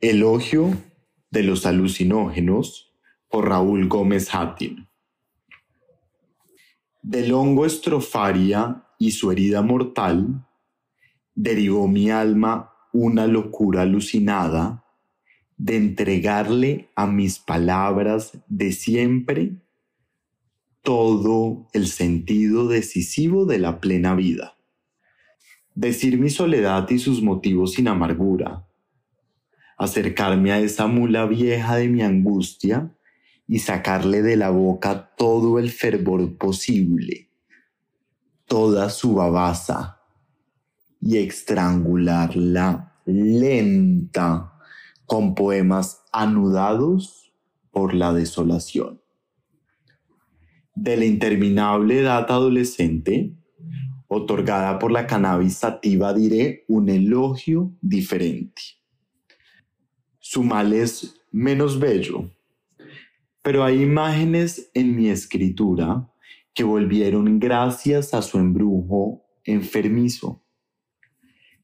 Elogio de los alucinógenos por Raúl Gómez Hattin. Del hongo estrofaria y su herida mortal, derivó mi alma una locura alucinada de entregarle a mis palabras de siempre todo el sentido decisivo de la plena vida. Decir mi soledad y sus motivos sin amargura, acercarme a esa mula vieja de mi angustia y sacarle de la boca todo el fervor posible, toda su babasa, y estrangularla lenta con poemas anudados por la desolación. De la interminable edad adolescente, otorgada por la cannabis sativa, diré un elogio diferente su mal es menos bello. Pero hay imágenes en mi escritura que volvieron gracias a su embrujo enfermizo.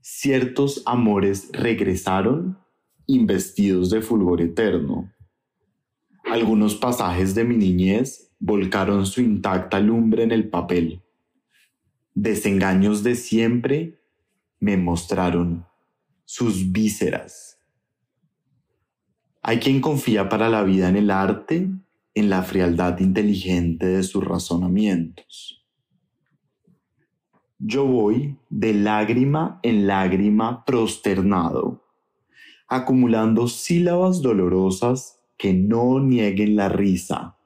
Ciertos amores regresaron investidos de fulgor eterno. Algunos pasajes de mi niñez volcaron su intacta lumbre en el papel. Desengaños de siempre me mostraron sus vísceras hay quien confía para la vida en el arte, en la frialdad inteligente de sus razonamientos. Yo voy de lágrima en lágrima prosternado, acumulando sílabas dolorosas que no nieguen la risa,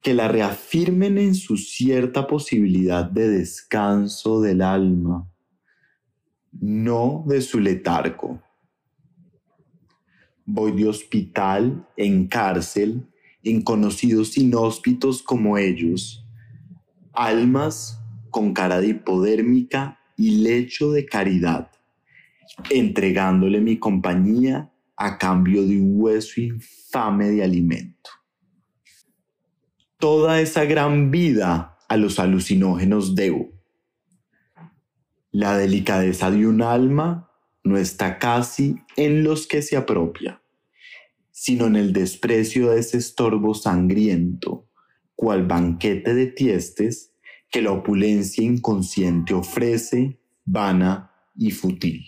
que la reafirmen en su cierta posibilidad de descanso del alma, no de su letargo voy de hospital en cárcel, en conocidos inhóspitos como ellos, almas con cara de hipodérmica y lecho de caridad, entregándole mi compañía a cambio de un hueso infame de alimento. Toda esa gran vida a los alucinógenos debo. La delicadeza de un alma no está casi en los que se apropia sino en el desprecio de ese estorbo sangriento, cual banquete de tiestes que la opulencia inconsciente ofrece, vana y fútil.